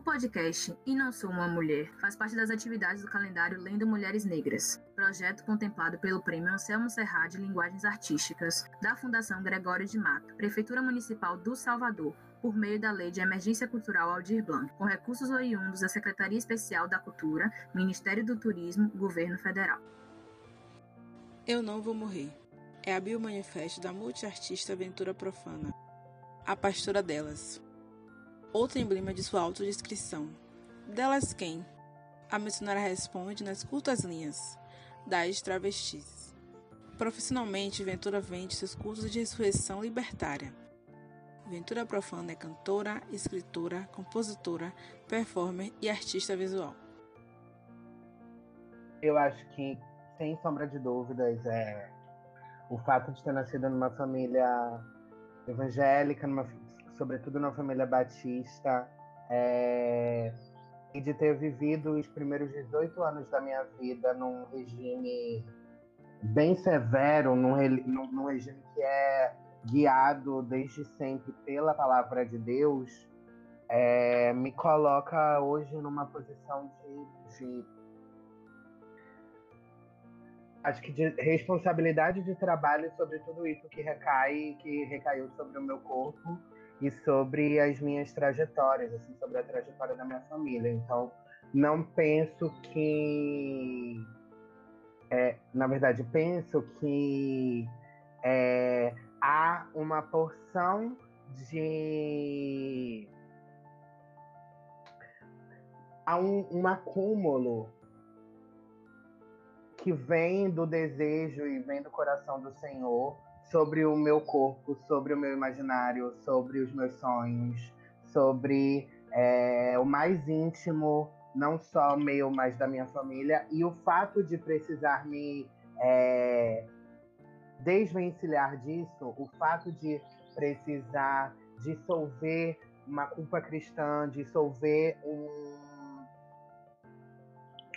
O podcast E Não Sou Uma Mulher faz parte das atividades do calendário Lendo Mulheres Negras, projeto contemplado pelo Prêmio Anselmo Serra de Linguagens Artísticas, da Fundação Gregório de Mato, Prefeitura Municipal do Salvador, por meio da Lei de Emergência Cultural Aldir Blanc, com recursos oriundos da Secretaria Especial da Cultura, Ministério do Turismo, Governo Federal. Eu não vou morrer. É a biomanifesto da multiartista Aventura Profana, a pastora delas. Outro emblema de sua autodescrição. Delas quem? A missionária responde nas curtas linhas das travestis. Profissionalmente, Ventura vende seus cursos de ressurreição libertária. Ventura Profana é cantora, escritora, compositora, performer e artista visual. Eu acho que, sem sombra de dúvidas, é o fato de ter nascido numa família evangélica, numa sobretudo na família Batista, é, e de ter vivido os primeiros 18 anos da minha vida num regime bem severo, num, num, num regime que é guiado desde sempre pela palavra de Deus, é, me coloca hoje numa posição de, de, acho que de responsabilidade de trabalho sobre tudo isso que recai que recaiu sobre o meu corpo e sobre as minhas trajetórias, assim, sobre a trajetória da minha família. Então, não penso que. É, na verdade, penso que é, há uma porção de. Há um, um acúmulo que vem do desejo e vem do coração do Senhor sobre o meu corpo, sobre o meu imaginário, sobre os meus sonhos, sobre é, o mais íntimo, não só meu, mas da minha família, e o fato de precisar me é, desvencilhar disso, o fato de precisar dissolver uma culpa cristã, dissolver um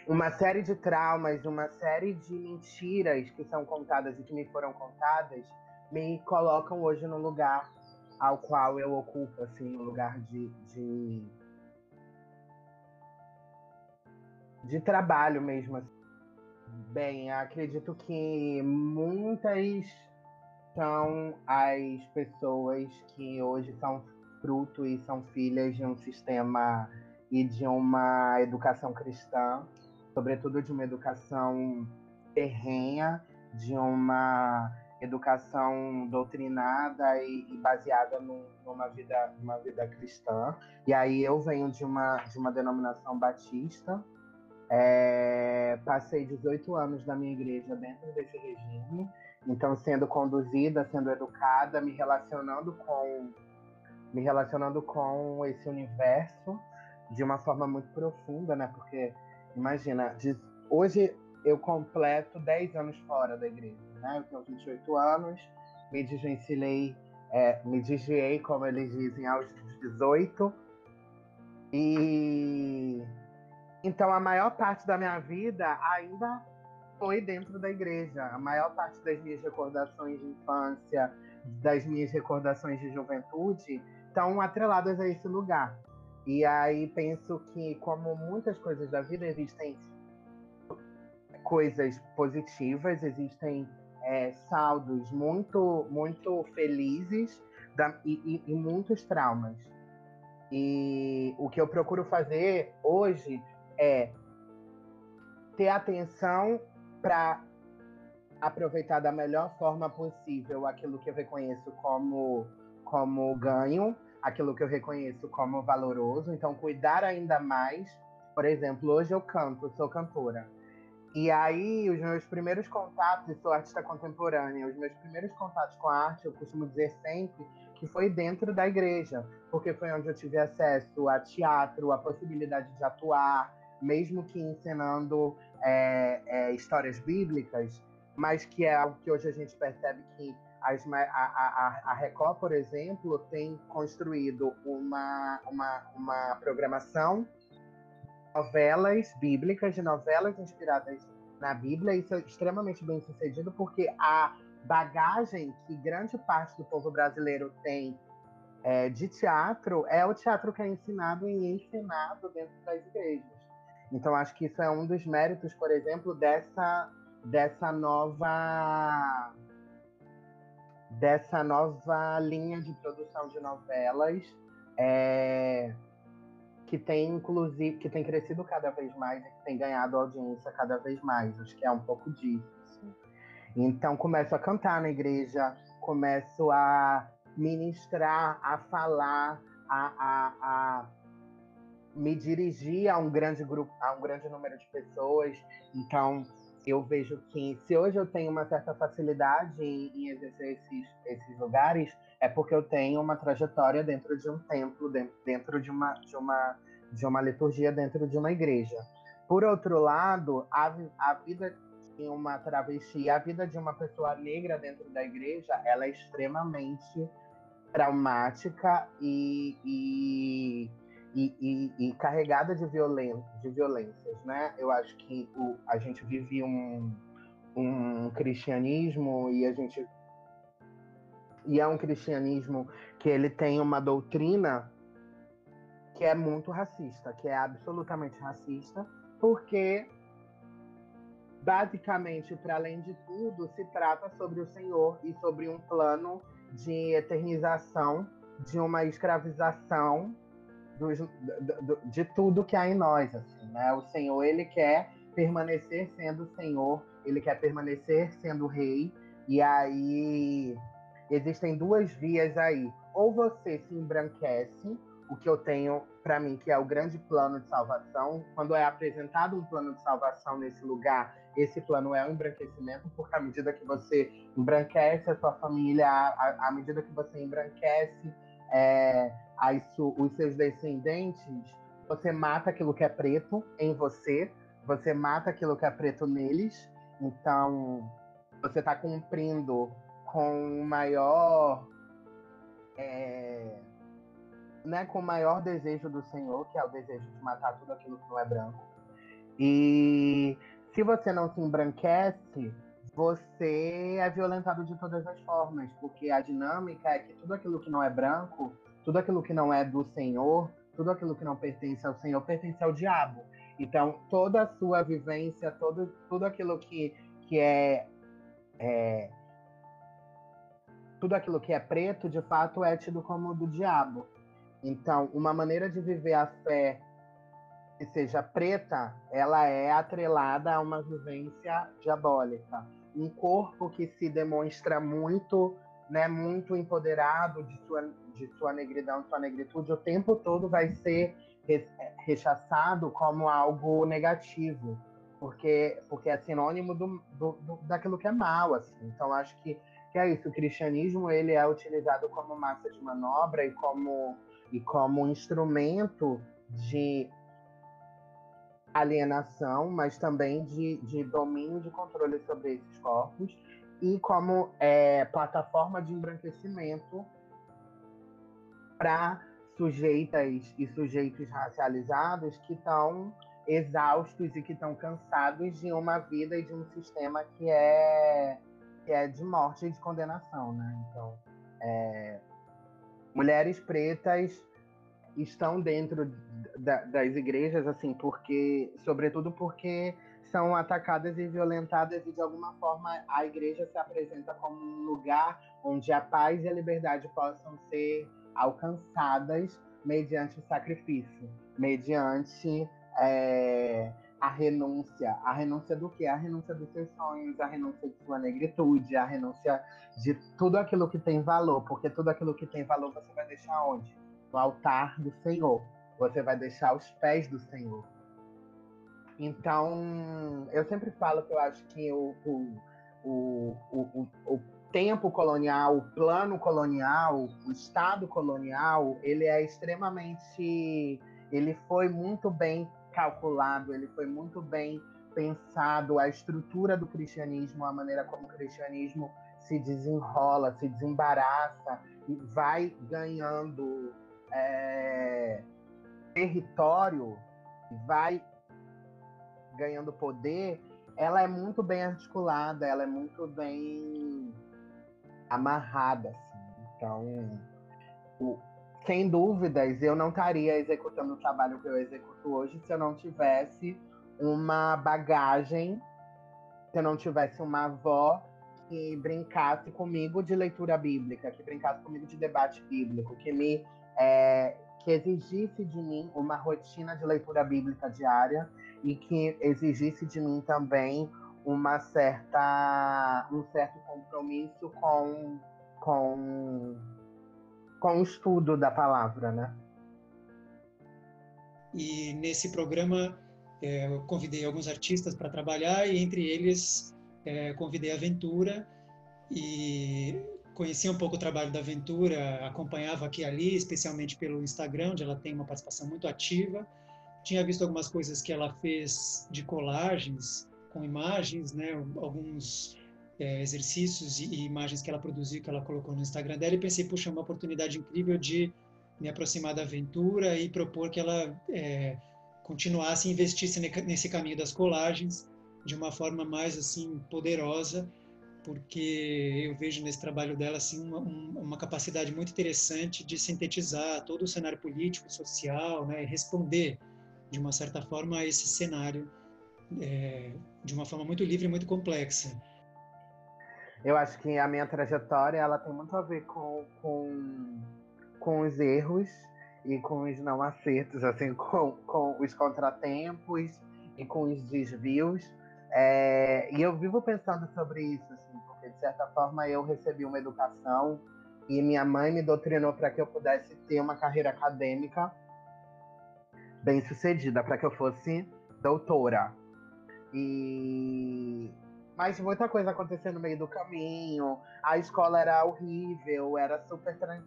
uma série de traumas, uma série de mentiras que são contadas e que me foram contadas, me colocam hoje no lugar ao qual eu ocupo, assim, no lugar de, de, de trabalho mesmo. Assim. Bem, acredito que muitas são as pessoas que hoje são fruto e são filhas de um sistema e de uma educação cristã sobretudo de uma educação terrenha, de uma educação doutrinada e, e baseada num, numa vida numa vida cristã. E aí eu venho de uma de uma denominação batista. É, passei 18 anos da minha igreja dentro desse regime, então sendo conduzida, sendo educada, me relacionando com me relacionando com esse universo de uma forma muito profunda, né? Porque Imagina, hoje eu completo 10 anos fora da igreja, né? Eu tenho 28 anos, me desvencilhei, é, me desviei, como eles dizem, aos 18. E então a maior parte da minha vida ainda foi dentro da igreja. A maior parte das minhas recordações de infância, das minhas recordações de juventude, estão atreladas a esse lugar. E aí penso que, como muitas coisas da vida, existem coisas positivas, existem é, saldos muito, muito felizes da, e, e, e muitos traumas. E o que eu procuro fazer hoje é ter atenção para aproveitar da melhor forma possível aquilo que eu reconheço como, como ganho aquilo que eu reconheço como valoroso, então cuidar ainda mais. Por exemplo, hoje eu canto, sou cantora. E aí, os meus primeiros contatos, e sou artista contemporânea, os meus primeiros contatos com a arte, eu costumo dizer sempre que foi dentro da igreja, porque foi onde eu tive acesso a teatro, a possibilidade de atuar, mesmo que ensinando é, é, histórias bíblicas, mas que é algo que hoje a gente percebe que as, a, a, a Record, por exemplo, tem construído uma, uma, uma programação novelas bíblicas, de novelas inspiradas na Bíblia. Isso é extremamente bem sucedido porque a bagagem que grande parte do povo brasileiro tem é, de teatro é o teatro que é ensinado e ensinado dentro das igrejas. Então, acho que isso é um dos méritos, por exemplo, dessa, dessa nova dessa nova linha de produção de novelas é, que tem inclusive que tem crescido cada vez mais e que tem ganhado audiência cada vez mais. Acho que é um pouco disso. Assim. Então começo a cantar na igreja, começo a ministrar, a falar, a, a, a me dirigir a um grande grupo, a um grande número de pessoas. Então eu vejo que se hoje eu tenho uma certa facilidade em, em exercer esses, esses lugares, é porque eu tenho uma trajetória dentro de um templo, dentro, de, uma, de, uma, de uma liturgia, dentro de uma igreja. Por outro lado, a, a vida de uma travesti, a vida de uma pessoa negra dentro da igreja, ela é extremamente traumática e, e e, e, e, carregada de, violen de violências, né? Eu acho que o, a gente vive um, um cristianismo e a gente e é um cristianismo que ele tem uma doutrina que é muito racista, que é absolutamente racista, porque basicamente, para além de tudo, se trata sobre o Senhor e sobre um plano de eternização de uma escravização de tudo que há em nós. Assim, né? O Senhor, ele quer permanecer sendo Senhor, ele quer permanecer sendo Rei, e aí existem duas vias aí. Ou você se embranquece, o que eu tenho para mim que é o grande plano de salvação. Quando é apresentado um plano de salvação nesse lugar, esse plano é o embranquecimento, porque à medida que você embranquece a sua família, à, à medida que você embranquece é, as, os seus descendentes, você mata aquilo que é preto em você, você mata aquilo que é preto neles. Então, você está cumprindo com o maior. É, né, com o maior desejo do Senhor, que é o desejo de matar tudo aquilo que não é branco. E se você não se embranquece, você é violentado de todas as formas, porque a dinâmica é que tudo aquilo que não é branco tudo aquilo que não é do Senhor, tudo aquilo que não pertence ao Senhor, pertence ao diabo. Então, toda a sua vivência, todo, tudo aquilo que, que é, é tudo aquilo que é preto, de fato, é tido como do diabo. Então, uma maneira de viver a fé que seja preta, ela é atrelada a uma vivência diabólica. Um corpo que se demonstra muito, né, muito empoderado de sua de sua negridão, sua negritude, o tempo todo vai ser rechaçado como algo negativo, porque, porque é sinônimo do, do, do, daquilo que é mal, assim. Então, acho que, que é isso. O cristianismo, ele é utilizado como massa de manobra e como, e como instrumento de alienação, mas também de, de domínio de controle sobre esses corpos e como é, plataforma de embranquecimento para sujeitas e sujeitos racializados que estão exaustos e que estão cansados de uma vida e de um sistema que é, que é de morte e de condenação, né? Então, é, mulheres pretas estão dentro da, das igrejas, assim, porque, sobretudo porque são atacadas e violentadas e de alguma forma a igreja se apresenta como um lugar onde a paz e a liberdade possam ser alcançadas mediante o sacrifício, mediante é, a renúncia. A renúncia do quê? A renúncia dos seus sonhos, a renúncia de sua negritude, a renúncia de tudo aquilo que tem valor, porque tudo aquilo que tem valor você vai deixar onde? No altar do Senhor. Você vai deixar aos pés do Senhor. Então, eu sempre falo que eu acho que o, o, o, o, o tempo colonial, o plano colonial, o Estado colonial, ele é extremamente. Ele foi muito bem calculado, ele foi muito bem pensado, a estrutura do cristianismo, a maneira como o cristianismo se desenrola, se desembaraça e vai ganhando é, território, vai ganhando poder, ela é muito bem articulada, ela é muito bem amarrada, assim. Então, o, sem dúvidas, eu não estaria executando o trabalho que eu executo hoje se eu não tivesse uma bagagem, se eu não tivesse uma avó que brincasse comigo de leitura bíblica, que brincasse comigo de debate bíblico, que me é, que exigisse de mim uma rotina de leitura bíblica diária e que exigisse de mim também uma certa um certo compromisso com com com o estudo da palavra, né? E nesse programa é, eu convidei alguns artistas para trabalhar e entre eles é, convidei a Ventura e conhecia um pouco o trabalho da Ventura, acompanhava aqui e ali, especialmente pelo Instagram, onde ela tem uma participação muito ativa. Tinha visto algumas coisas que ela fez de colagens com imagens, né, alguns é, exercícios e, e, imagens que ela produziu, que ela colocou no Instagram dela, e pensei, puxa, uma oportunidade incrível de me aproximar da aventura e propor que ela é, continuasse e investisse nesse caminho das colagens de uma forma mais assim poderosa, porque eu vejo nesse trabalho dela assim uma, uma capacidade muito interessante de sintetizar todo o cenário político, social, né, e responder de uma certa forma a esse cenário é, de uma forma muito livre e muito complexa. Eu acho que a minha trajetória ela tem muito a ver com, com, com os erros e com os não acertos, assim, com, com os contratempos e com os desvios. É, e eu vivo pensando sobre isso, assim, porque de certa forma eu recebi uma educação e minha mãe me doutrinou para que eu pudesse ter uma carreira acadêmica bem sucedida, para que eu fosse doutora. E mas muita coisa aconteceu no meio do caminho. A escola era horrível, era super. Trans...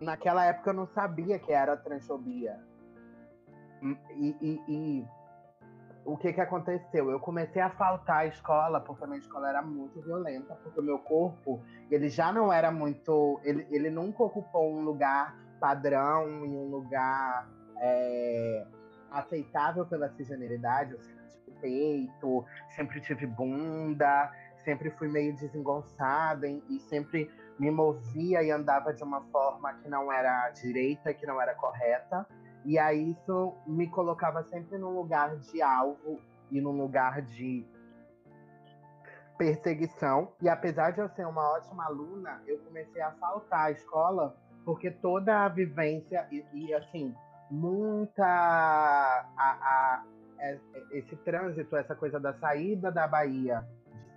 Naquela época eu não sabia que era transfobia. E, e, e, o que que aconteceu? Eu comecei a faltar à escola porque a minha escola era muito violenta, porque o meu corpo ele já não era muito. Ele, ele nunca ocupou um lugar padrão e um lugar é, aceitável pela cisgeneridade. Eu peito, sempre tive bunda, sempre fui meio desengonçada e sempre me movia e andava de uma forma que não era direita, que não era correta. E aí isso me colocava sempre num lugar de alvo e num lugar de perseguição. E apesar de eu ser uma ótima aluna, eu comecei a faltar à escola porque toda a vivência e, e assim, muita a, a, esse trânsito, essa coisa da saída da Bahia,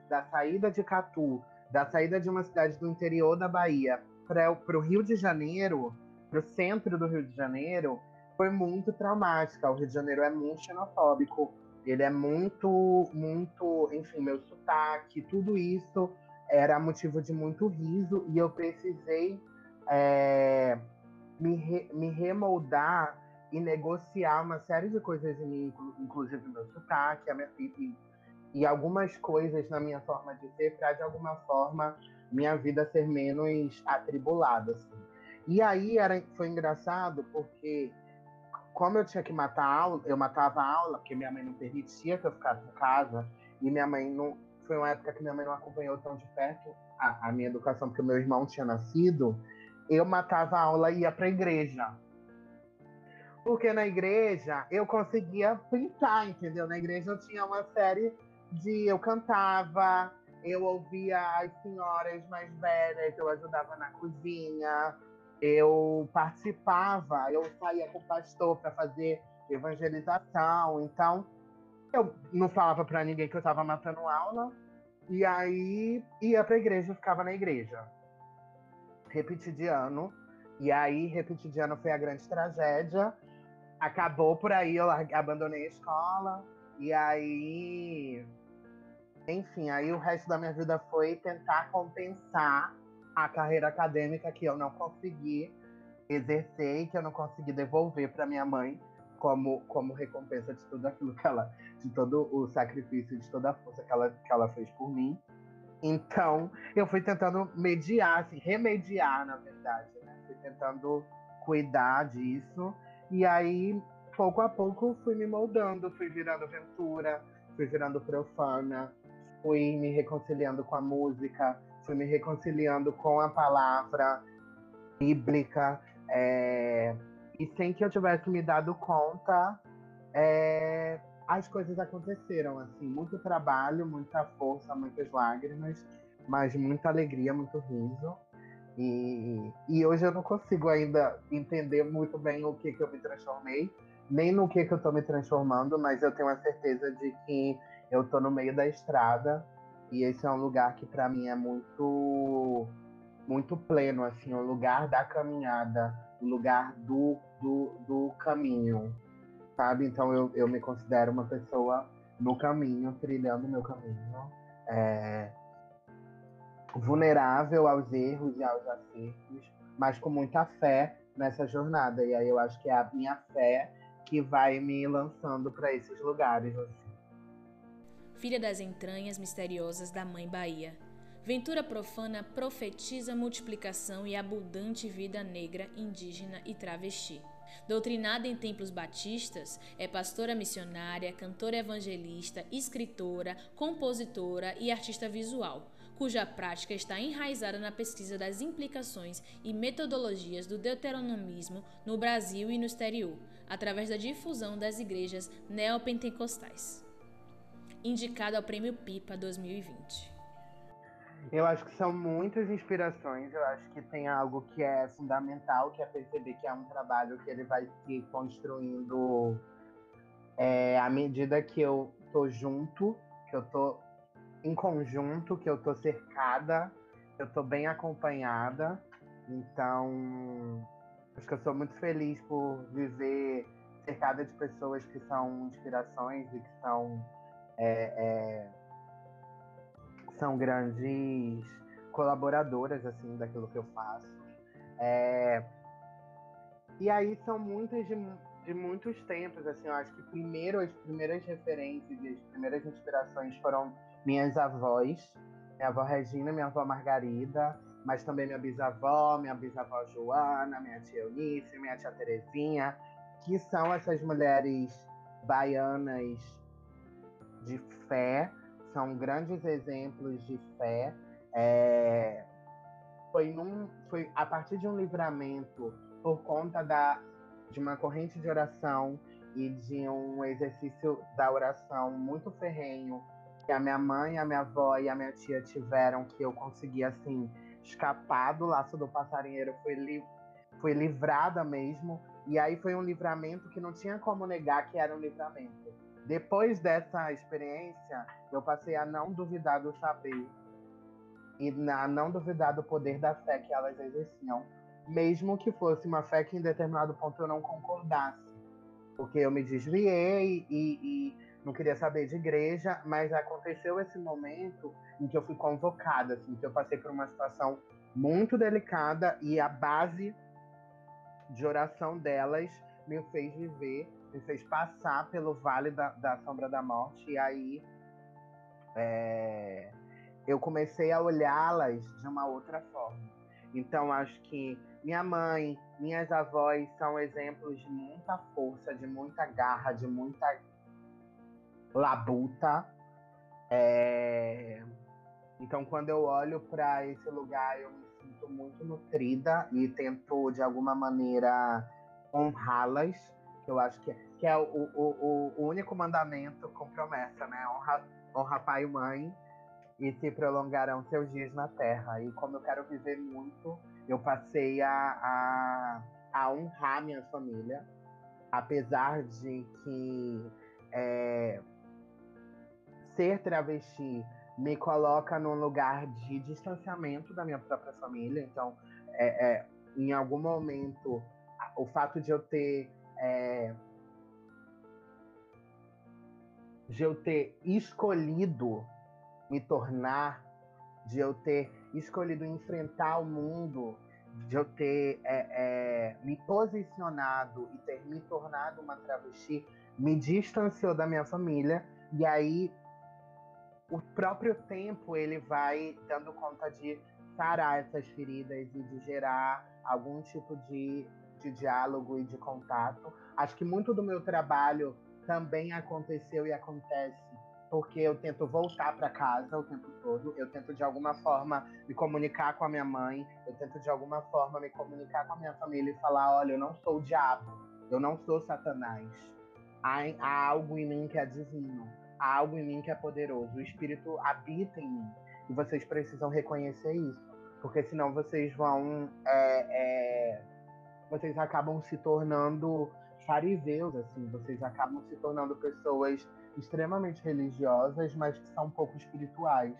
da saída de Catu, da saída de uma cidade do interior da Bahia para o Rio de Janeiro, para o centro do Rio de Janeiro, foi muito traumática. O Rio de Janeiro é muito xenofóbico, ele é muito, muito, enfim, meu sotaque, tudo isso era motivo de muito riso e eu precisei é, me, re, me remoldar e negociar uma série de coisas em mim, inclusive meu sotaque, a minha, e, e algumas coisas na minha forma de ser, para de alguma forma minha vida ser menos atribulada. Assim. E aí era, foi engraçado porque, como eu tinha que matar aula, eu matava a aula, porque minha mãe não permitia que eu ficasse em casa, e minha mãe não. Foi uma época que minha mãe não acompanhou tão de perto a, a minha educação, porque meu irmão tinha nascido. Eu matava a aula e ia para a igreja. Porque na igreja eu conseguia pintar, entendeu? Na igreja eu tinha uma série de. Eu cantava, eu ouvia as senhoras mais velhas, eu ajudava na cozinha, eu participava, eu saía com o pastor para fazer evangelização. Então, eu não falava para ninguém que eu estava matando aula. E aí ia para a igreja, ficava na igreja. Repeti de ano. E aí, repetir de ano foi a grande tragédia acabou por aí, eu abandonei a escola. E aí, enfim, aí o resto da minha vida foi tentar compensar a carreira acadêmica que eu não consegui exercer e que eu não consegui devolver para minha mãe como, como recompensa de tudo aquilo que ela, de todo o sacrifício, de toda a força que ela, que ela fez por mim. Então, eu fui tentando mediar, assim, remediar, na verdade, né? Fui tentando cuidar disso e aí, pouco a pouco, fui me moldando, fui virando aventura, fui virando profana, fui me reconciliando com a música, fui me reconciliando com a palavra bíblica, É, e sem que eu tivesse me dado conta, é, as coisas aconteceram, assim, muito trabalho, muita força, muitas lágrimas, mas muita alegria, muito riso. E, e hoje eu não consigo ainda entender muito bem o que, que eu me transformei, nem no que, que eu estou me transformando, mas eu tenho a certeza de que eu estou no meio da estrada e esse é um lugar que para mim é muito muito pleno, assim, o lugar da caminhada, o lugar do, do, do caminho, sabe? Então eu, eu me considero uma pessoa no caminho, trilhando o meu caminho, é, vulnerável aos erros e aos acertos, mas com muita fé nessa jornada. E aí eu acho que é a minha fé que vai me lançando para esses lugares. Assim. Filha das entranhas misteriosas da Mãe Bahia. Ventura profana profetiza multiplicação e abundante vida negra, indígena e travesti. Doutrinada em templos batistas, é pastora missionária, cantora evangelista, escritora, compositora e artista visual, cuja prática está enraizada na pesquisa das implicações e metodologias do deuteronomismo no Brasil e no exterior, através da difusão das igrejas neopentecostais. Indicada ao Prêmio Pipa 2020. Eu acho que são muitas inspirações. Eu acho que tem algo que é fundamental, que é perceber que é um trabalho que ele vai se construindo é, à medida que eu tô junto, que eu tô em conjunto, que eu tô cercada, eu tô bem acompanhada. Então, acho que eu sou muito feliz por viver cercada de pessoas que são inspirações e que são é, é, são grandes colaboradoras assim daquilo que eu faço. É... E aí são muitas de, de muitos tempos, assim, eu acho que primeiro as primeiras referências as primeiras inspirações foram minhas avós, minha avó Regina, minha avó Margarida, mas também minha bisavó, minha bisavó Joana, minha tia Eunice, minha tia Terezinha, que são essas mulheres baianas de fé são grandes exemplos de fé. É, foi, num, foi a partir de um livramento por conta da, de uma corrente de oração e de um exercício da oração muito ferrenho que a minha mãe, a minha avó e a minha tia tiveram que eu consegui assim escapar do laço do passarinheiro, foi, li, foi livrada mesmo. E aí foi um livramento que não tinha como negar que era um livramento depois dessa experiência, eu passei a não duvidar do saber e a não duvidar do poder da fé que elas exerciam, mesmo que fosse uma fé que em determinado ponto eu não concordasse, porque eu me desviei e, e não queria saber de igreja, mas aconteceu esse momento em que eu fui convocada, assim, que eu passei por uma situação muito delicada e a base de oração delas me fez viver me fez passar pelo vale da, da sombra da morte. E aí é, eu comecei a olhá-las de uma outra forma. Então acho que minha mãe, minhas avós são exemplos de muita força, de muita garra, de muita labuta. É... Então, quando eu olho para esse lugar, eu me sinto muito nutrida e tento, de alguma maneira, honrá-las eu acho que que é o, o, o, único mandamento com promessa, né? Honra, honra pai e mãe e se prolongarão seus dias na terra. E como eu quero viver muito, eu passei a, a, a honrar minha família, apesar de que é, ser travesti me coloca num lugar de distanciamento da minha própria família. Então, é, é, em algum momento, o fato de eu ter é, de eu ter escolhido me tornar, de eu ter escolhido enfrentar o mundo, de eu ter é, é, me posicionado e ter me tornado uma travesti, me distanciou da minha família. E aí o próprio tempo ele vai dando conta de sarar essas feridas e de gerar algum tipo de de diálogo e de contato. Acho que muito do meu trabalho também aconteceu e acontece porque eu tento voltar para casa o tempo todo, eu tento de alguma forma me comunicar com a minha mãe, eu tento de alguma forma me comunicar com a minha família e falar: olha, eu não sou o diabo, eu não sou Satanás. Há, há algo em mim que é divino, há algo em mim que é poderoso, o Espírito habita em mim e vocês precisam reconhecer isso, porque senão vocês vão. É, é, vocês acabam se tornando fariseus, assim, vocês acabam se tornando pessoas extremamente religiosas, mas que são um pouco espirituais.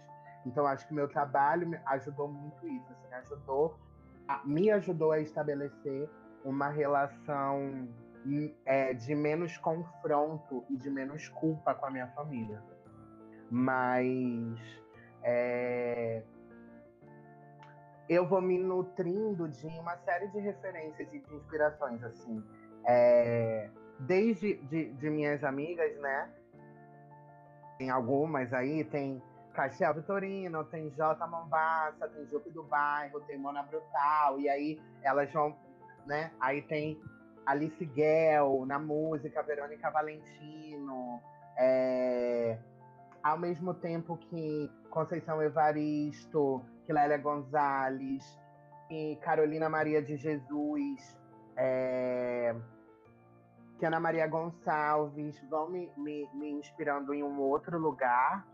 Então acho que meu trabalho ajudou muito isso, assim, ajudou, a, me ajudou a estabelecer uma relação é, de menos confronto e de menos culpa com a minha família. Mas é, eu vou me nutrindo de uma série de referências e de inspirações, assim. É, desde de, de minhas amigas, né? Tem algumas aí, tem Castiel Vitorino, tem J Mombassa, tem Jupe do Bairro, tem Mona Brutal, e aí elas vão, né? Aí tem Alice Guel na música, Verônica Valentino, é, ao mesmo tempo que Conceição Evaristo, que Lélia Gonzalez, e Carolina Maria de Jesus, é, que Ana Maria Gonçalves vão me, me, me, inspirando em um outro lugar,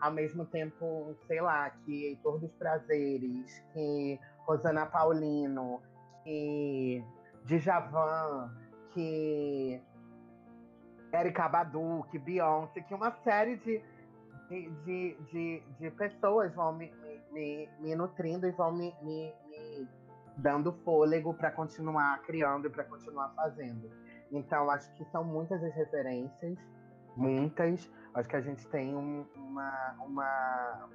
ao mesmo tempo, sei lá, que Heitor dos Prazeres, que Rosana Paulino, que Djavan, que Erika Badu, que Beyoncé, que uma série de, de, de, de, de pessoas vão me, me, me, nutrindo e vão me, me, me dando fôlego para continuar criando e para continuar fazendo. Então, acho que são muitas as referências, muitas. Acho que a gente tem um, uma, uma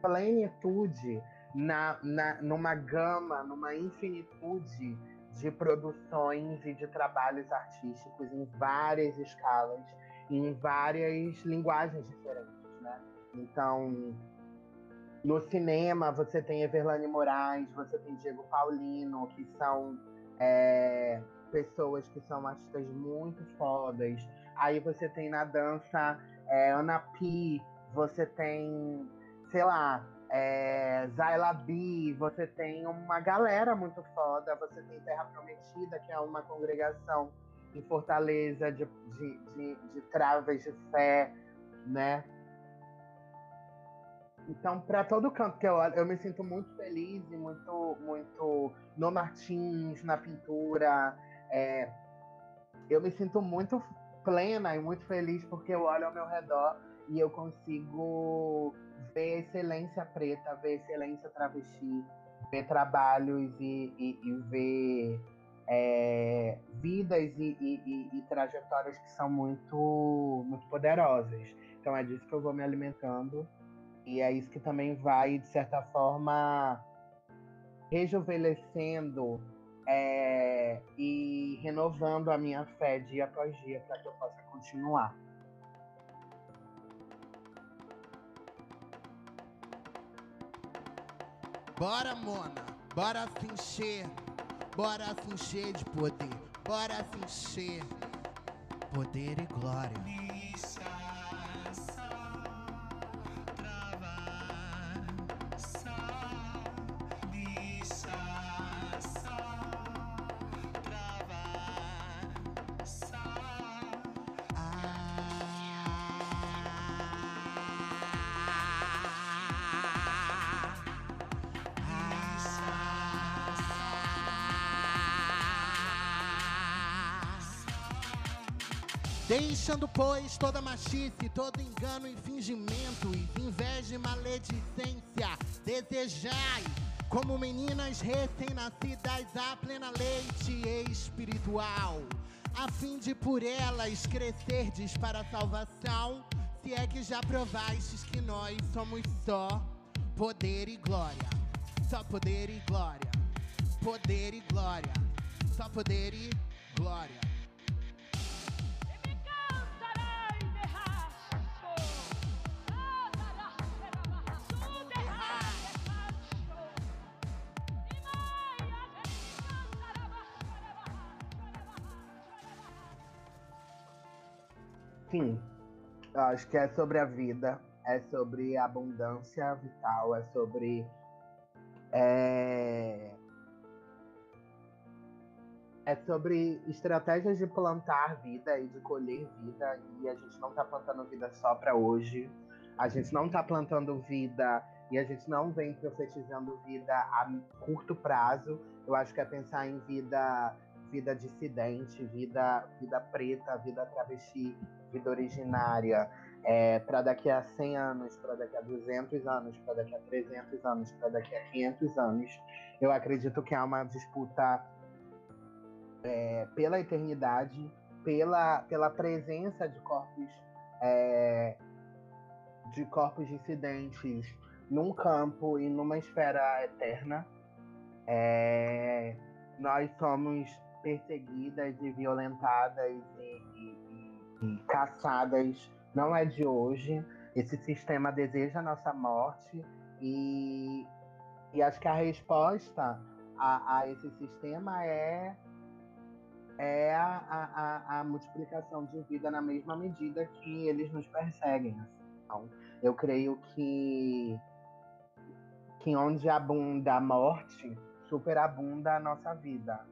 plenitude na, na, numa gama, numa infinitude de produções e de trabalhos artísticos em várias escalas, em várias linguagens diferentes, né? Então, no cinema, você tem Everlane Moraes, você tem Diego Paulino, que são é, pessoas que são artistas muito fodas. Aí você tem na dança é, Ana Pi, você tem, sei lá, é, B, você tem uma galera muito foda, você tem Terra Prometida, que é uma congregação em Fortaleza de, de, de, de travas de fé, né? Então, para todo canto que eu olho, eu me sinto muito feliz e muito, muito no Martins, na pintura, é, eu me sinto muito plena e muito feliz porque eu olho ao meu redor e eu consigo ver excelência preta, ver excelência travesti, ver trabalhos e, e, e ver é, vidas e, e, trajetórias que são muito, muito poderosas. Então é disso que eu vou me alimentando e é isso que também vai, de certa forma, rejuvenescendo é, e renovando a minha fé dia após dia para que eu possa continuar. Bora, Mona, bora se encher, bora se encher de poder, bora se encher, poder e glória. Deixando, pois, toda machice, todo engano e fingimento, e inveja e maledicência, desejai, como meninas recém-nascidas, a plena leite espiritual, a fim de por elas crescerdes para a salvação, se é que já provastes que nós somos só poder e glória, só poder e glória, poder e glória, só poder e glória. Sim. Acho que é sobre a vida, é sobre abundância vital, é sobre. É, é sobre estratégias de plantar vida e de colher vida. E a gente não está plantando vida só para hoje. A gente não está plantando vida e a gente não vem profetizando vida a curto prazo. Eu acho que é pensar em vida vida dissidente, vida, vida preta, vida travesti, vida originária, é, para daqui a 100 anos, para daqui a 200 anos, para daqui a 300 anos, para daqui a 500 anos. Eu acredito que há uma disputa é, pela eternidade, pela, pela presença de corpos é, de corpos dissidentes num campo e numa esfera eterna. É, nós somos perseguidas e violentadas e, e, e, caçadas não é de hoje. Esse sistema deseja a nossa morte e, e acho que a resposta a, a esse sistema é é a, a, a, multiplicação de vida na mesma medida que eles nos perseguem. Então, eu creio que, que onde abunda a morte, superabunda a nossa vida.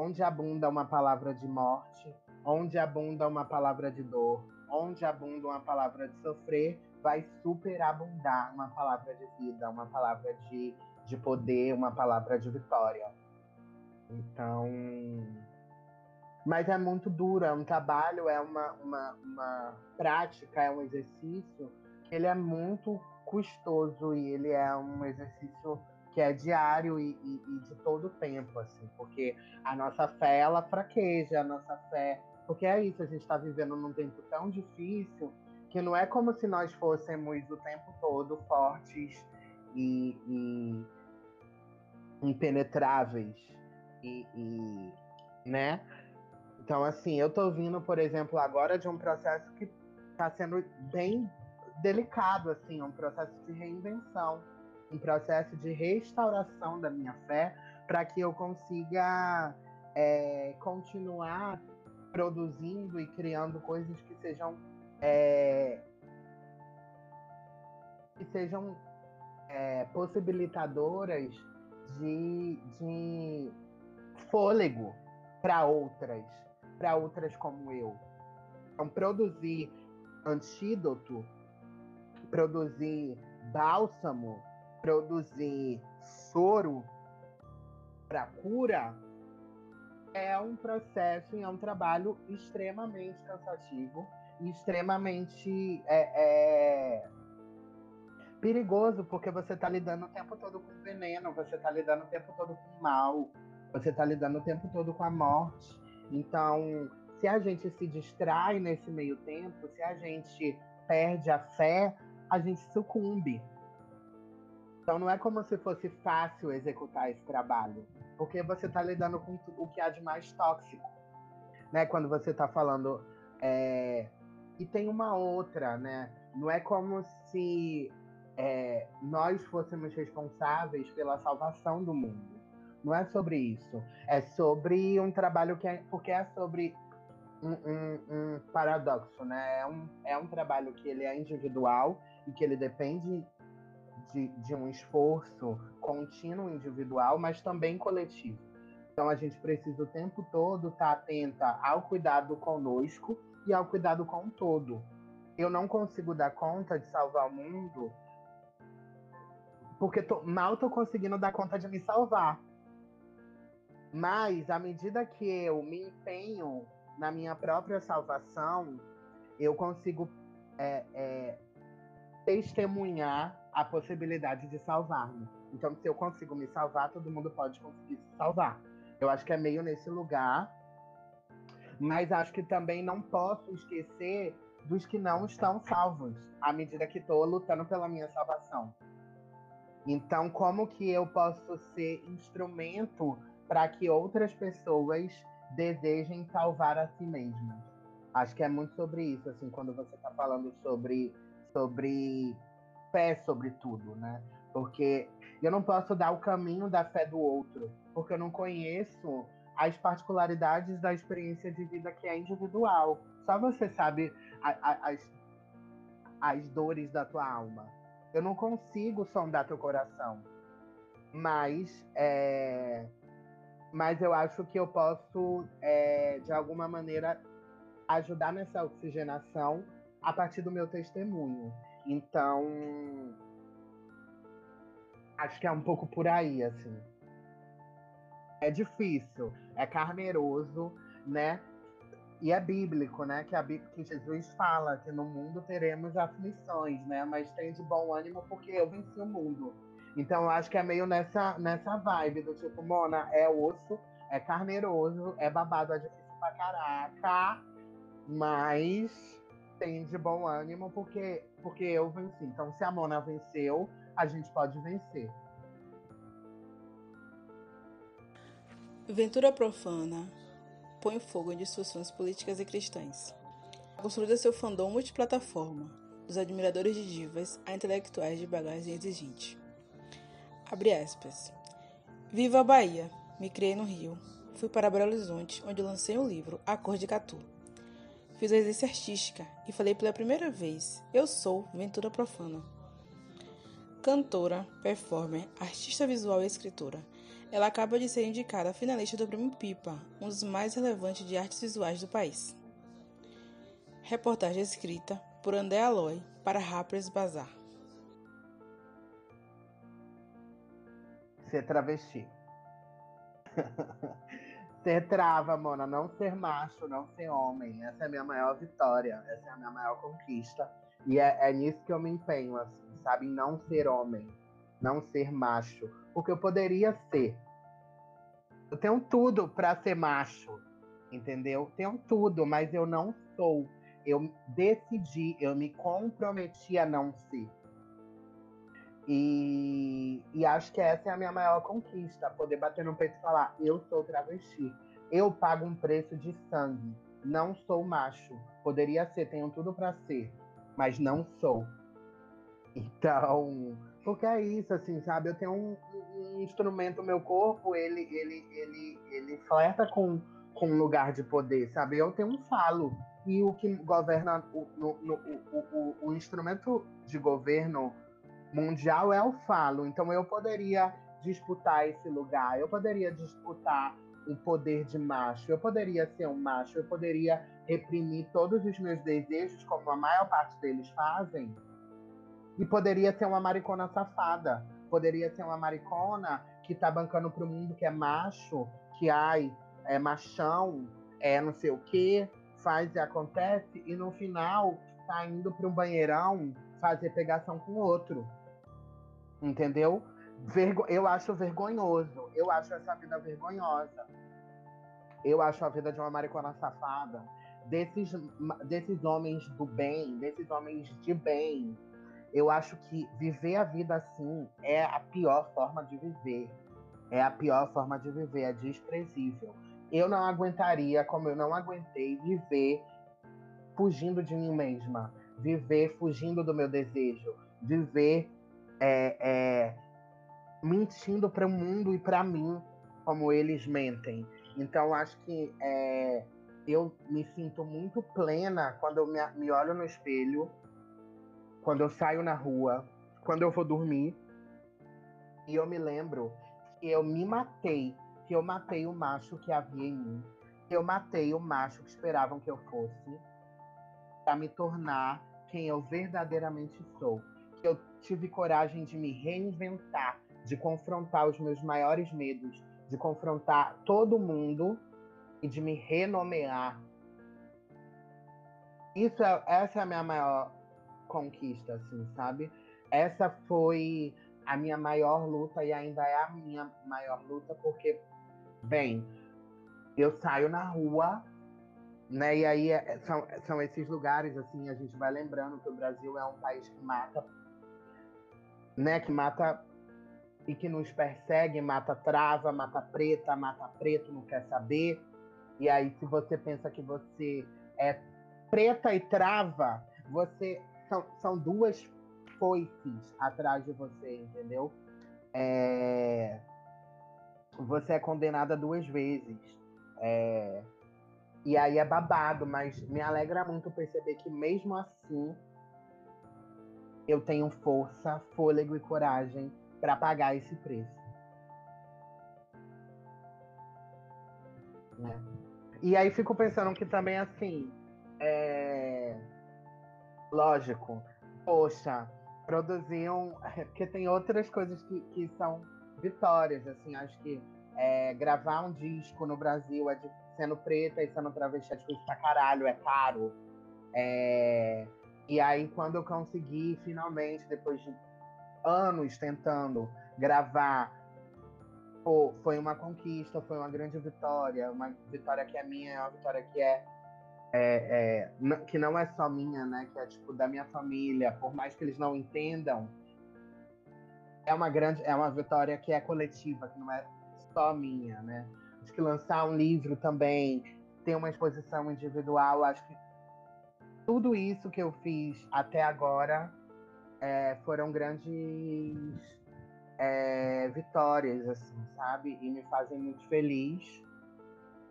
Onde abunda uma palavra de morte, onde abunda uma palavra de dor, onde abunda uma palavra de sofrer, vai superabundar uma palavra de vida, uma palavra de, de poder, uma palavra de vitória. Então. Mas é muito duro, é um trabalho, é uma, uma, uma prática, é um exercício ele é muito custoso e ele é um exercício que é diário e, e, e, de todo tempo, assim, porque a nossa fé ela fraqueja, a nossa fé, porque é isso, a gente está vivendo num tempo tão difícil que não é como se nós fôssemos o tempo todo fortes e, e impenetráveis e, e, né? Então, assim, eu tô vindo, por exemplo, agora de um processo que está sendo bem delicado, assim, um processo de reinvenção um processo de restauração da minha fé para que eu consiga é, continuar produzindo e criando coisas que sejam é, que sejam é, possibilitadoras de, de fôlego para outras, para outras como eu. Então, produzir antídoto, produzir bálsamo, produzir soro para cura é um processo e é um trabalho extremamente cansativo e extremamente é, é, perigoso, porque você está lidando o tempo todo com veneno, você está lidando o tempo todo com mal, você está lidando o tempo todo com a morte. Então, se a gente se distrai nesse meio tempo, se a gente perde a fé, a gente sucumbe. Então não é como se fosse fácil executar esse trabalho, porque você está lidando com o que há de mais tóxico, né? Quando você está falando é... e tem uma outra, né? Não é como se é, nós fôssemos responsáveis pela salvação do mundo. Não é sobre isso. É sobre um trabalho que é porque é sobre um, um, um paradoxo, né? É um, é um trabalho que ele é individual e que ele depende de, de um esforço contínuo individual, mas também coletivo. Então a gente precisa o tempo todo estar atenta ao cuidado conosco e ao cuidado com o todo. Eu não consigo dar conta de salvar o mundo porque tô, mal estou conseguindo dar conta de me salvar. Mas à medida que eu me empenho na minha própria salvação, eu consigo é, é, testemunhar a possibilidade de salvar-me. Então, se eu consigo me salvar, todo mundo pode conseguir se salvar. Eu acho que é meio nesse lugar. Mas acho que também não posso esquecer dos que não estão salvos, à medida que estou lutando pela minha salvação. Então, como que eu posso ser instrumento para que outras pessoas desejem salvar a si mesmas? Acho que é muito sobre isso, assim, quando você está falando sobre, sobre fé sobre tudo, né? Porque eu não posso dar o caminho da fé do outro, porque eu não conheço as particularidades da experiência de vida que é individual. Só você sabe a, a, as, as dores da tua alma. Eu não consigo sondar teu coração. Mas, é, mas eu acho que eu posso, é, de alguma maneira, ajudar nessa oxigenação a partir do meu testemunho. Então, acho que é um pouco por aí, assim. É difícil, é carneroso, né? E é bíblico, né? Que, a, que Jesus fala que no mundo teremos aflições, né? Mas tem de bom ânimo porque eu venci o mundo. Então eu acho que é meio nessa, nessa vibe do tipo, Mona, é osso, é carneiroso, é babado, é difícil pra caraca, mas tem de bom ânimo porque, porque eu venci. Então se a Mona venceu, a gente pode vencer. Ventura profana põe fogo em discussões políticas e cristãs. Construída seu fandom multiplataforma, dos admiradores de divas a intelectuais de bagagem exigente. Abre aspas. Viva a Bahia! Me criei no Rio. Fui para Belo Horizonte, onde lancei o livro A Cor de Catu. Fiz a exercício artística e falei pela primeira vez: Eu sou Ventura Profana. Cantora, performer, artista visual e escritora ela acaba de ser indicada finalista do Prêmio Pipa, um dos mais relevantes de artes visuais do país. Reportagem escrita por André Aloy para Rappers Bazar. Ser travesti. ser trava, Mona. Não ser macho, não ser homem. Essa é a minha maior vitória. Essa é a minha maior conquista. E é, é nisso que eu me empenho, assim, sabe? Não ser homem. Não ser macho porque eu poderia ser. Eu tenho tudo para ser macho, entendeu? Tenho tudo, mas eu não sou. Eu decidi, eu me comprometi a não ser. E, e acho que essa é a minha maior conquista, poder bater no peito e falar: eu sou travesti. Eu pago um preço de sangue. Não sou macho. Poderia ser, tenho tudo para ser, mas não sou. Então, porque é isso, assim, sabe? Eu tenho um, um instrumento, meu corpo, ele, ele, ele, ele flerta com, com um lugar de poder, sabe? Eu tenho um falo. E o que governa o, no, no, o, o, o instrumento de governo mundial é o falo. Então eu poderia disputar esse lugar, eu poderia disputar o poder de macho, eu poderia ser um macho, eu poderia reprimir todos os meus desejos, como a maior parte deles fazem, e poderia ser uma maricona safada. Poderia ser uma maricona que tá bancando pro mundo que é macho, que ai, é machão, é não sei o quê, faz e acontece, e no final tá indo para um banheirão fazer pegação com outro. Entendeu? Vergo eu acho vergonhoso. Eu acho essa vida vergonhosa. Eu acho a vida de uma maricona safada. Desses, desses homens do bem, desses homens de bem, eu acho que viver a vida assim é a pior forma de viver. É a pior forma de viver, é desprezível. Eu não aguentaria, como eu não aguentei, viver fugindo de mim mesma, viver fugindo do meu desejo, viver é, é, mentindo para o mundo e para mim, como eles mentem. Então, acho que é, eu me sinto muito plena quando eu me, me olho no espelho quando eu saio na rua, quando eu vou dormir. E eu me lembro que eu me matei, que eu matei o macho que havia em mim, que eu matei o macho que esperavam que eu fosse, para me tornar quem eu verdadeiramente sou. Tive coragem de me reinventar, de confrontar os meus maiores medos, de confrontar todo mundo e de me renomear. Isso é, essa é a minha maior conquista, assim, sabe? Essa foi a minha maior luta e ainda é a minha maior luta, porque, bem, eu saio na rua, né? E aí é, são, são esses lugares, assim, a gente vai lembrando que o Brasil é um país que mata, né? Que mata e que nos persegue, mata trava, mata preta, mata preto, não quer saber. E aí, se você pensa que você é preta e trava, você são, são duas foices atrás de você, entendeu? É... Você é condenada duas vezes. É... E aí é babado, mas me alegra muito perceber que mesmo assim eu tenho força, fôlego e coragem para pagar esse preço. Né? E aí fico pensando que também assim, é... lógico, poxa, produziam, porque tem outras coisas que, que são vitórias, assim, acho que é, gravar um disco no Brasil é de, sendo preta e sendo travesti é difícil pra caralho, é caro. É, e aí quando eu consegui finalmente, depois de anos tentando gravar foi uma conquista, foi uma grande vitória, uma vitória que é minha, uma vitória que é, é, é, que não é só minha, né? Que é tipo da minha família, por mais que eles não entendam, é uma grande, é uma vitória que é coletiva, que não é só minha, né? Acho que lançar um livro também, ter uma exposição individual, acho que tudo isso que eu fiz até agora é, foram grandes é, vitórias, assim, sabe? E me fazem muito feliz,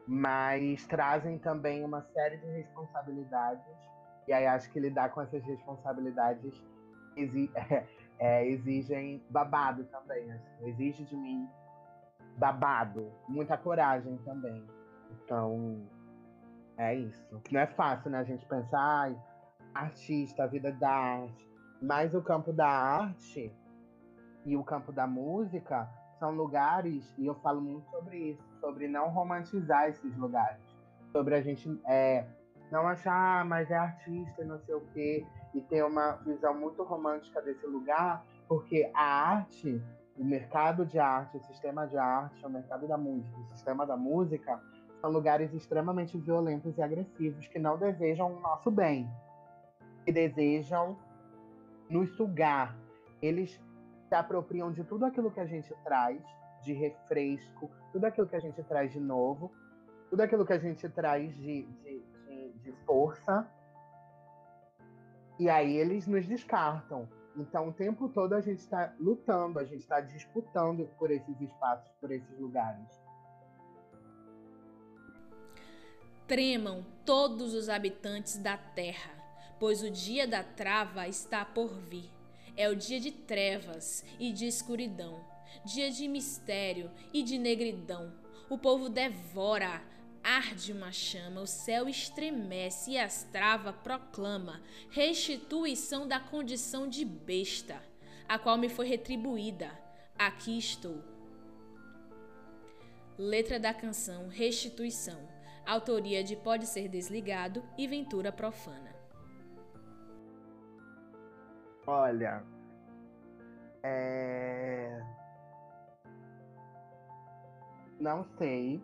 mas trazem também uma série de responsabilidades. E aí acho que lidar com essas responsabilidades exi é, é, exigem babado também. Assim, exige de mim babado, muita coragem também. Então, é isso. Não é fácil, né? A gente pensar, artista, a vida da arte. Mas o campo da arte e o campo da música são lugares, e eu falo muito sobre isso, sobre não romantizar esses lugares, sobre a gente é, não achar, ah, mas é artista e não sei o quê, e ter uma visão muito romântica desse lugar, porque a arte, o mercado de arte, o sistema de arte, o mercado da música, o sistema da música, são lugares extremamente violentos e agressivos que não desejam o nosso bem, que desejam nos sugar. Eles se apropriam de tudo aquilo que a gente traz de refresco, tudo aquilo que a gente traz de novo, tudo aquilo que a gente traz de, de, de, de força. E aí eles nos descartam. Então, o tempo todo a gente está lutando, a gente está disputando por esses espaços, por esses lugares. Tremam todos os habitantes da terra, pois o dia da trava está por vir. É o dia de trevas e de escuridão, dia de mistério e de negridão. O povo devora, arde uma chama, o céu estremece e as travas proclama restituição da condição de besta, a qual me foi retribuída. Aqui estou. Letra da canção Restituição. Autoria de Pode Ser Desligado e Ventura Profana. Olha, é... não sei.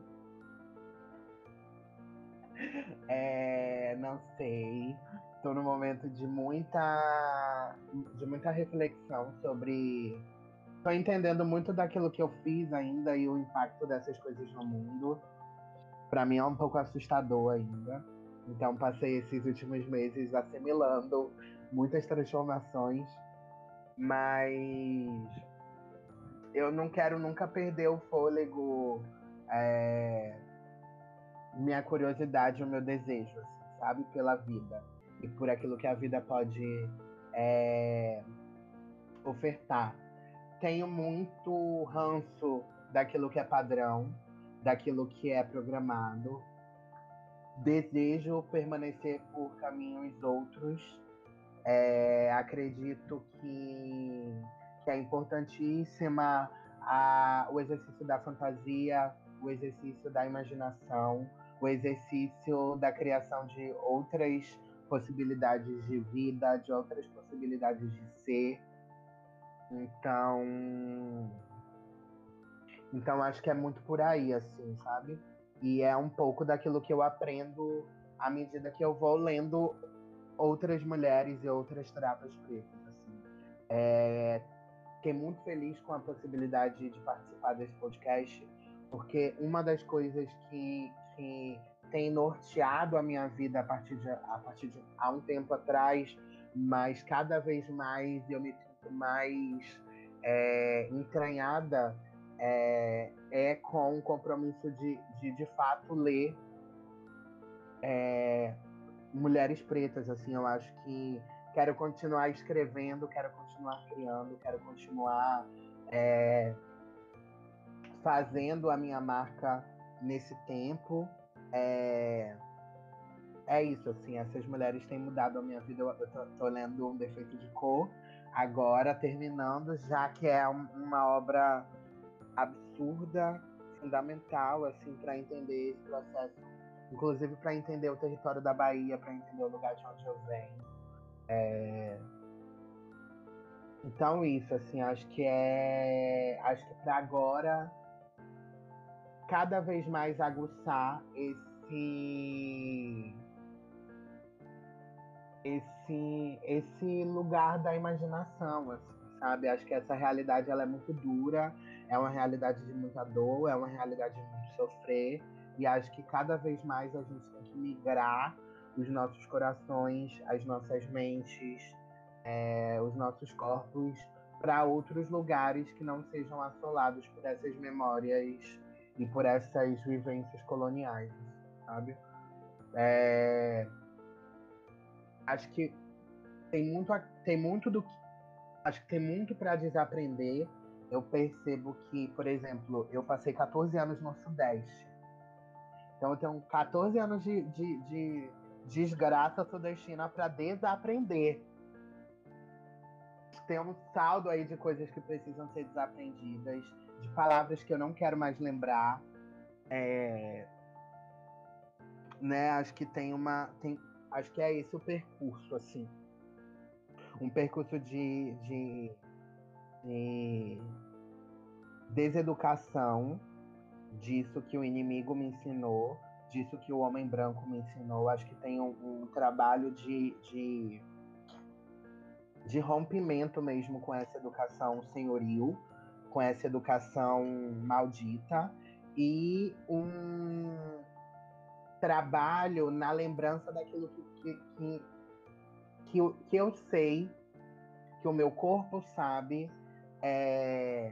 É... Não sei. Estou no momento de muita, de muita reflexão sobre. Estou entendendo muito daquilo que eu fiz ainda e o impacto dessas coisas no mundo. Para mim é um pouco assustador ainda. Então passei esses últimos meses assimilando muitas transformações, mas eu não quero nunca perder o fôlego, é, minha curiosidade, o meu desejo, assim, sabe, pela vida e por aquilo que a vida pode é, ofertar. Tenho muito ranço daquilo que é padrão, daquilo que é programado. Desejo permanecer por caminhos outros é, acredito que, que é importantíssima a, o exercício da fantasia, o exercício da imaginação, o exercício da criação de outras possibilidades de vida, de outras possibilidades de ser. Então, então acho que é muito por aí, assim, sabe? E é um pouco daquilo que eu aprendo à medida que eu vou lendo outras mulheres e outras trapas pretas. Assim. É, fiquei muito feliz com a possibilidade de participar desse podcast, porque uma das coisas que, que tem norteado a minha vida a partir de, a partir de há um tempo atrás, mas cada vez mais eu me sinto mais é, entranhada é, é, com o compromisso de, de, de fato, ler é, mulheres pretas, assim, eu acho que quero continuar escrevendo, quero continuar criando, quero continuar é, fazendo a minha marca nesse tempo. É, é isso, assim, essas mulheres têm mudado a minha vida. Eu tô, tô lendo Um Defeito de Cor, agora terminando, já que é uma obra absurda, fundamental, assim, para entender esse processo, inclusive para entender o território da Bahia, para entender o lugar de onde eu venho. É... Então isso, assim, acho que é, acho que para agora cada vez mais aguçar esse esse esse lugar da imaginação, assim, sabe? Acho que essa realidade ela é muito dura, é uma realidade de muita dor, é uma realidade de muito sofrer, e acho que cada vez mais a gente tem que migrar os nossos corações, as nossas mentes, é, os nossos corpos para outros lugares que não sejam assolados por essas memórias e por essas vivências coloniais, sabe? É, acho que tem muito, tem muito do que, acho que tem muito para desaprender. Eu percebo que, por exemplo, eu passei 14 anos no Sudeste. Então eu tenho 14 anos de, de, de desgraça sudestina para desaprender. Tem um saldo aí de coisas que precisam ser desaprendidas, de palavras que eu não quero mais lembrar. É... Né, acho que tem uma. Tem, acho que é esse o percurso, assim. Um percurso de, de, de deseducação disso que o inimigo me ensinou, disso que o homem branco me ensinou. Acho que tem um, um trabalho de, de, de rompimento mesmo com essa educação senhoril, com essa educação maldita e um trabalho na lembrança daquilo que, que, que, que, eu, que eu sei, que o meu corpo sabe, é,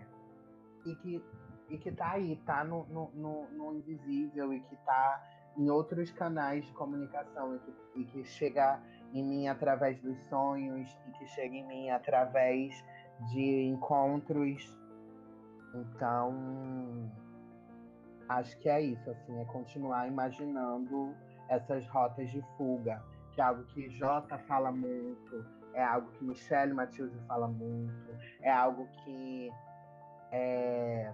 e que e que tá aí, tá no, no, no, no invisível e que tá em outros canais de comunicação e que, e que chega em mim através dos sonhos e que chega em mim através de encontros. Então, acho que é isso, assim, é continuar imaginando essas rotas de fuga, que é algo que Jota fala muito, é algo que Michelle Matilde fala muito, é algo que é,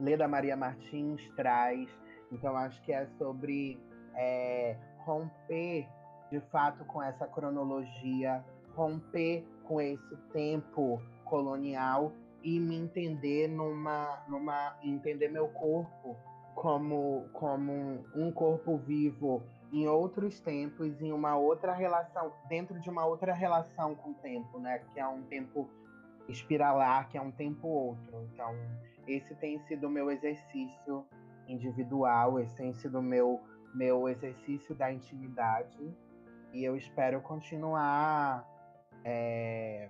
Leda Maria Martins traz. Então, acho que é sobre é, romper de fato com essa cronologia, romper com esse tempo colonial e me entender numa, numa entender meu corpo como como um corpo vivo em outros tempos, em uma outra relação, dentro de uma outra relação com o tempo, né? Que é um tempo espiralar, que é um tempo outro. Então, esse tem sido o meu exercício individual, esse tem sido o meu, meu exercício da intimidade. E eu espero continuar é,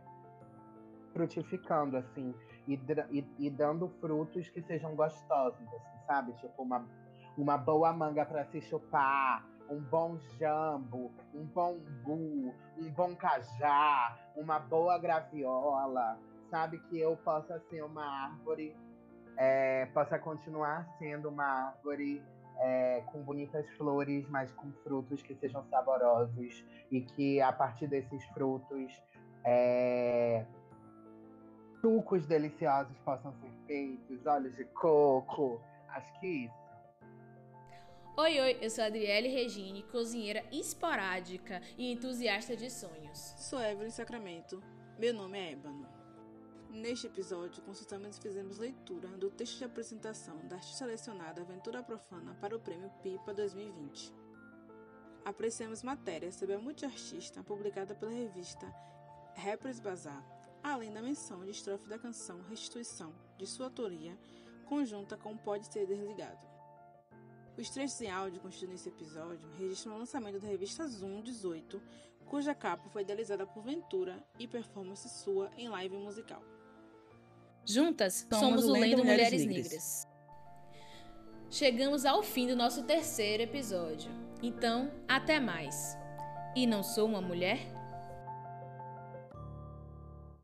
frutificando, assim, e, e, e, dando frutos que sejam gostosos, assim, sabe? Tipo, uma, uma boa manga para se chupar, um bom jambo, um bom bu, um bom cajá, uma boa graviola, sabe? Que eu possa ser uma árvore é, possa continuar sendo uma árvore é, com bonitas flores, mas com frutos que sejam saborosos e que a partir desses frutos é, sucos deliciosos possam ser feitos, olhos de coco. Acho que isso. Oi, oi, eu sou a Adriele Regine, cozinheira esporádica e entusiasta de sonhos. Sou Evelyn Sacramento. Meu nome é Ébano. Neste episódio, consultamos e fizemos leitura do texto de apresentação da artista selecionada Aventura Profana para o Prêmio PIPA 2020. Apreciamos matéria sobre a multiartista publicada pela revista Rappers Bazar, além da menção de estrofe da canção Restituição, de sua autoria, conjunta com Pode Ser Desligado. Os trechos em áudio constituídos nesse episódio registram o lançamento da revista Zoom 18, cuja capa foi idealizada por Ventura e performance sua em live musical. Juntas, somos, somos o Lendo Mulheres, Mulheres Negras. Negras. Chegamos ao fim do nosso terceiro episódio. Então, até mais. E não sou uma mulher?